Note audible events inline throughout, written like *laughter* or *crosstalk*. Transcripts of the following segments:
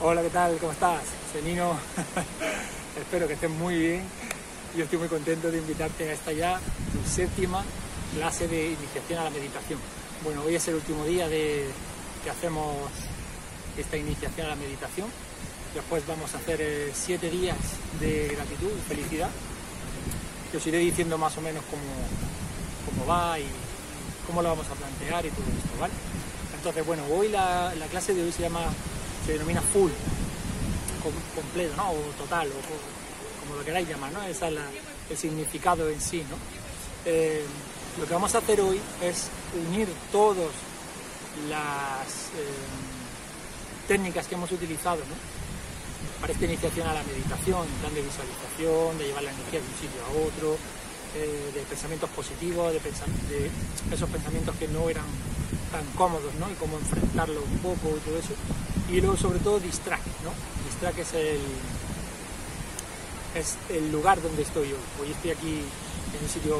Hola, ¿qué tal? ¿Cómo estás? Soy Nino. *laughs* Espero que estés muy bien. Yo estoy muy contento de invitarte a esta ya, séptima clase de iniciación a la meditación. Bueno, hoy es el último día de que hacemos esta iniciación a la meditación. Después vamos a hacer eh, siete días de gratitud y felicidad. Que os iré diciendo más o menos cómo, cómo va y cómo lo vamos a plantear y todo esto, ¿vale? Entonces, bueno, hoy la, la clase de hoy se llama se denomina full, completo, ¿no? O total, o como lo queráis llamar, ¿no? Ese es el significado en sí, ¿no? Eh, lo que vamos a hacer hoy es unir todas las eh, técnicas que hemos utilizado, ¿no? Para esta iniciación a la meditación, plan de visualización, de llevar la energía de un sitio a otro, eh, de pensamientos positivos, de, de esos pensamientos que no eran tan cómodos, ¿no? Y cómo enfrentarlo un poco y todo eso y luego sobre todo Distrack, ¿no? Distrack es el, es el lugar donde estoy hoy. Hoy estoy aquí en un sitio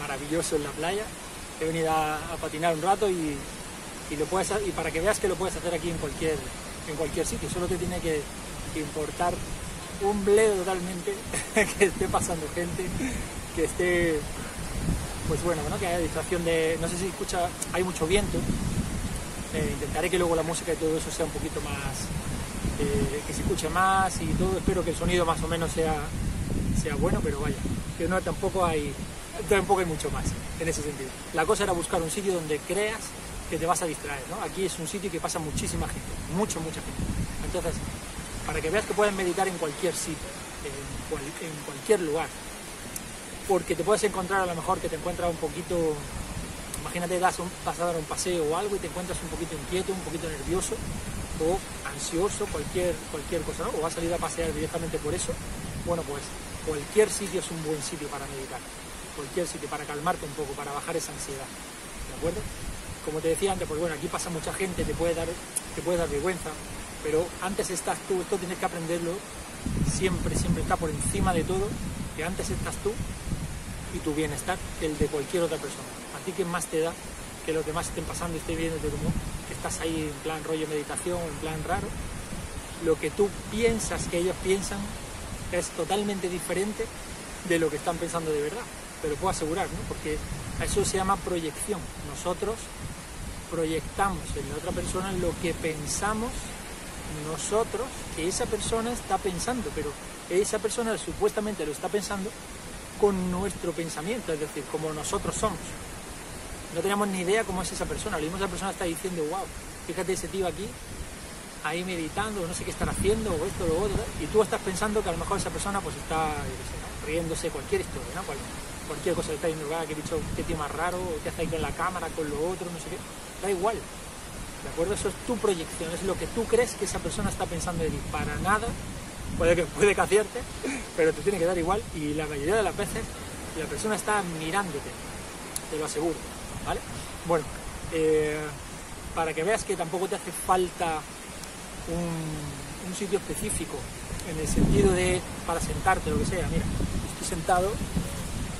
maravilloso en la playa. He venido a, patinar un rato y, y, lo puedes, y para que veas que lo puedes hacer aquí en cualquier, en cualquier sitio. Solo te tiene que importar un bledo totalmente *laughs* que esté pasando gente, que esté, pues bueno, ¿no? que haya distracción de, no sé si escucha, hay mucho viento, eh, intentaré que luego la música y todo eso sea un poquito más, eh, que se escuche más y todo. Espero que el sonido más o menos sea, sea bueno, pero vaya, que no tampoco hay, tampoco hay mucho más en ese sentido. La cosa era buscar un sitio donde creas que te vas a distraer, ¿no? Aquí es un sitio que pasa muchísima gente, mucho, mucha gente. Entonces, para que veas que puedes meditar en cualquier sitio, en, en cualquier lugar, porque te puedes encontrar a lo mejor que te encuentras un poquito Imagínate, das vas a dar un paseo o algo y te encuentras un poquito inquieto, un poquito nervioso o ansioso, cualquier, cualquier cosa. O vas a salir a pasear directamente por eso. Bueno, pues cualquier sitio es un buen sitio para meditar. Cualquier sitio para calmarte un poco, para bajar esa ansiedad. ¿De acuerdo? Como te decía antes, pues bueno, aquí pasa mucha gente, te puede dar, te puede dar vergüenza, pero antes estás tú, esto tienes que aprenderlo, siempre, siempre está por encima de todo, que antes estás tú y tu bienestar el de cualquier otra persona. ¿A ti qué más te da que los demás estén pasando y estén viendo como que estás ahí en plan rollo meditación, en plan raro? Lo que tú piensas que ellos piensan es totalmente diferente de lo que están pensando de verdad. Te lo puedo asegurar, ¿no? Porque eso se llama proyección. Nosotros proyectamos en la otra persona lo que pensamos nosotros que esa persona está pensando, pero esa persona supuestamente lo está pensando con nuestro pensamiento, es decir, como nosotros somos. No tenemos ni idea cómo es esa persona. Lo mismo esa persona está diciendo, wow, fíjate ese tío aquí, ahí meditando, no sé qué estar haciendo, o esto, lo otro, y tú estás pensando que a lo mejor esa persona pues está, riéndose, cualquier historia, cualquier cosa que está diciendo, ah, que bicho, qué tío más raro, qué hace ahí con la cámara, con lo otro, no sé qué. Da igual. ¿De acuerdo? Eso es tu proyección, es lo que tú crees que esa persona está pensando de ti. Para nada puede que, puede que acierte, pero te tiene que dar igual y la mayoría de las veces la persona está mirándote, te lo aseguro, ¿vale? Bueno, eh, para que veas que tampoco te hace falta un, sitio específico, en el sentido de para sentarte, lo que sea, mira, estoy sentado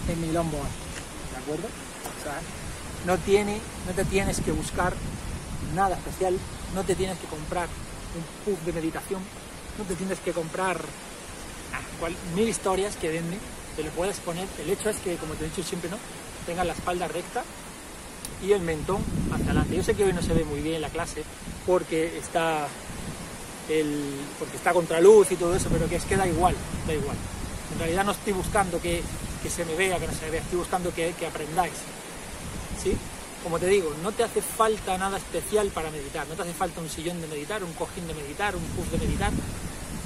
en mi lombo, ¿de acuerdo? no, tiene, no te tienes que buscar nada especial, no te tienes que comprar un pub de meditación no te tienes que comprar mil historias que venden, te lo puedes poner. El hecho es que, como te he dicho siempre, ¿no? tenga la espalda recta y el mentón hacia adelante. Yo sé que hoy no se ve muy bien la clase porque está el, porque está contra luz y todo eso, pero que es que da igual, da igual. En realidad no estoy buscando que, se me vea, que no se me vea, estoy buscando que, que aprendáis. ¿Sí? Como te digo, no te hace falta nada especial para meditar, no te hace falta un sillón de meditar, un cojín de meditar, un puff de meditar,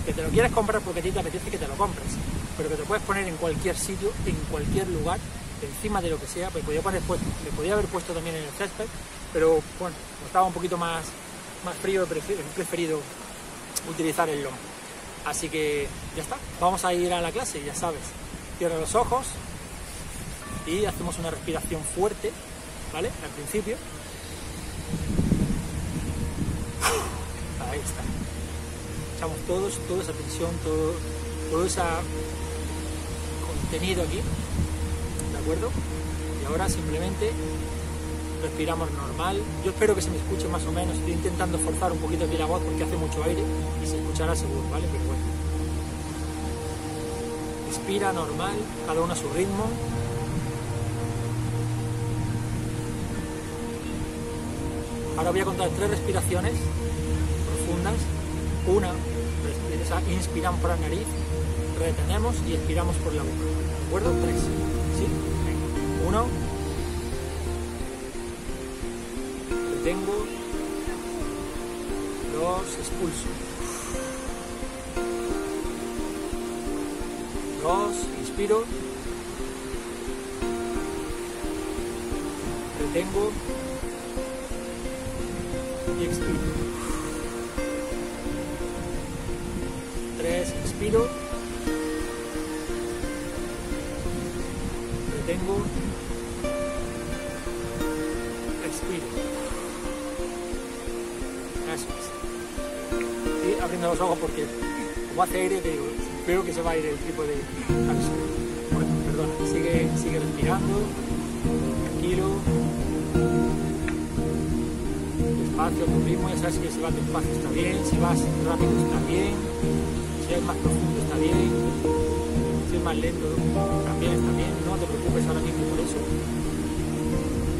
que te lo quieres comprar porque a ti te apetece que te lo compres, pero que te puedes poner en cualquier sitio, en cualquier lugar, encima de lo que sea, pues podía poner puesto, le podía haber puesto también en el césped, pero bueno, estaba un poquito más, más frío, he preferido utilizar el lomo. Así que ya está, vamos a ir a la clase, ya sabes. Cierra los ojos y hacemos una respiración fuerte ¿vale? Al principio. Ahí está. Echamos todos, toda esa tensión, todo, todo ese contenido aquí, ¿de acuerdo? Y ahora simplemente respiramos normal. Yo espero que se me escuche más o menos. Estoy intentando forzar un poquito aquí la voz porque hace mucho aire y se escuchará seguro, ¿vale? Pero bueno. Respira normal, cada uno a su ritmo. Ahora voy a contar tres respiraciones profundas. Una, inspiramos por la nariz, retenemos y expiramos por la boca. ¿De acuerdo? Tres. ¿Sí? Uno. Retengo. Dos. Expulso. Dos. Inspiro. Retengo. Y expiro. Tres. Inspiro. Retengo. Abriendo los ojos porque como hace aire, veo que se va a ir el tipo de... Bueno, perdona, sigue, sigue respirando, tranquilo, despacio, tu ritmo, ya sabes que si vas despacio está bien, si vas rápido está bien, si es más profundo está bien, si es más lento también está bien, no te preocupes ahora mismo por eso.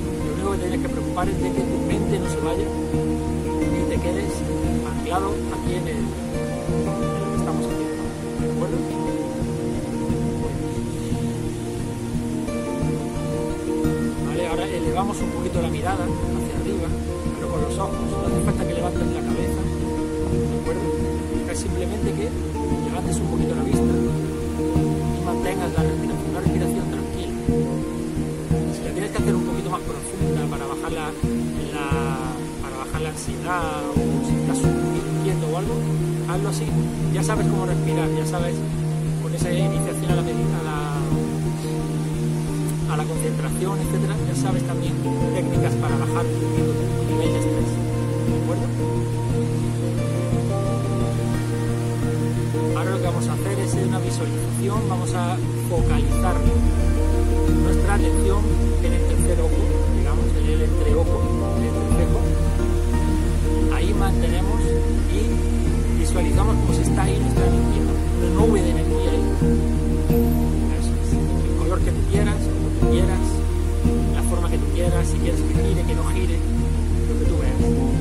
Lo único que tienes que preocupar es de que tu mente no se vaya y te quedes anclado aquí en lo que estamos haciendo. ¿De acuerdo? Vale, ahora elevamos un poquito la mirada hacia arriba, pero con los ojos. No hace falta que levantes la cabeza. ¿De acuerdo? Es simplemente que levantes un poquito la vista así. Ya sabes cómo respirar, ya sabes con esa iniciación a la, a la, a la concentración, etcétera, ya sabes también técnicas para bajar tu nivel de estrés. ¿De acuerdo? Ahora lo que vamos a hacer es una visualización, vamos a focalizar nuestra atención en el tercer ojo, digamos, en el entreojo, en el. Ahí mantenemos y visualizamos como si está ahí nuestra energía, una nube de energía ahí. Eso es. El color que tú quieras, como tú quieras, la forma que tú quieras, si quieres que gire, que no gire, lo que tú veas.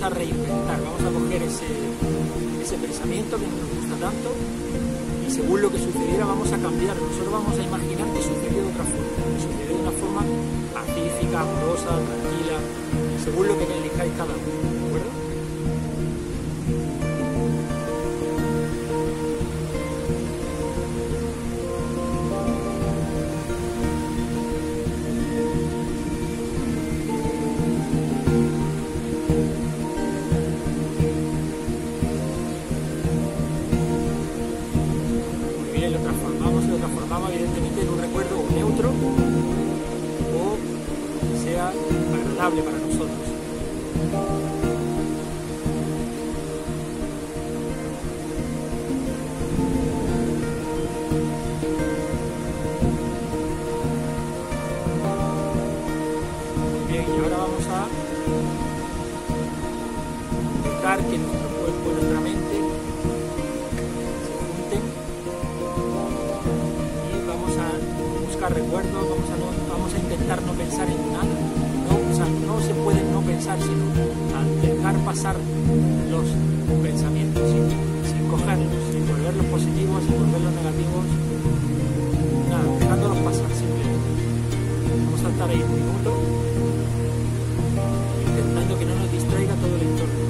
Vamos a reinventar, vamos a coger ese, pensamiento que nos gusta tanto y según lo que sucediera vamos a cambiarlo. Nosotros vamos a imaginar que sucedió de otra forma, que sucedió de una forma pacífica, amorosa, tranquila, según lo que elijáis cada uno, agradable para nosotros. Buscar recuerdos, vamos a, no- vamos a intentar no pensar en nada. No, o sea, no se puede no pensar, sino a dejar pasar los pensamientos sin, sin cogerlos, sin volverlos positivos, sin volverlos negativos. Nada, dejándolos pasar simplemente. Vamos a estar ahí un minuto intentando que no nos distraiga todo el entorno.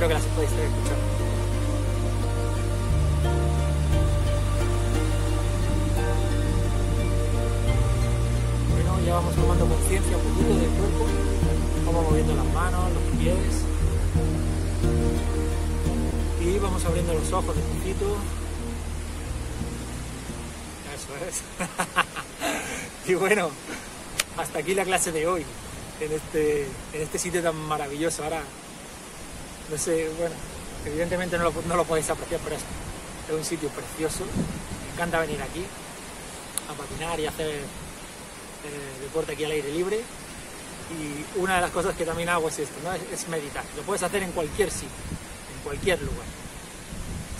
Espero que las podáis estar. Bueno, ya vamos tomando conciencia un poquito del cuerpo, vamos moviendo las manos, los pies. Y vamos abriendo los ojos despacito. Eso es. *laughs* y bueno, hasta aquí la clase de hoy, en este, en este sitio tan maravilloso. Ahora, sé, bueno, evidentemente no lo, no lo podéis apreciar, pero es, es un sitio precioso. Me encanta venir aquí a patinar y hacer eh, deporte aquí al aire libre. Y una de las cosas que también hago es esto, ¿no? es, meditar. Lo puedes hacer en cualquier sitio, en cualquier lugar.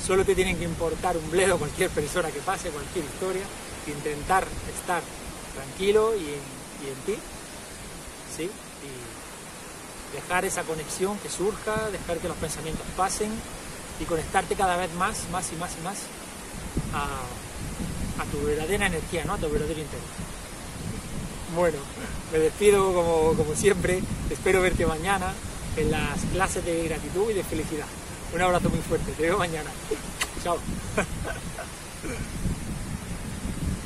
Solo te tienen que importar un bledo cualquier persona que pase, cualquier historia, intentar estar tranquilo y en, ti, ¿sí? Dejar esa conexión que surja, dejar que los pensamientos pasen y conectarte cada vez más, más y más y más a, tu verdadera energía, ¿no? A tu verdadero interior. Bueno, me despido como, como siempre, espero verte mañana en las clases de gratitud y de felicidad. Un abrazo muy fuerte, te veo mañana. Chao. *laughs*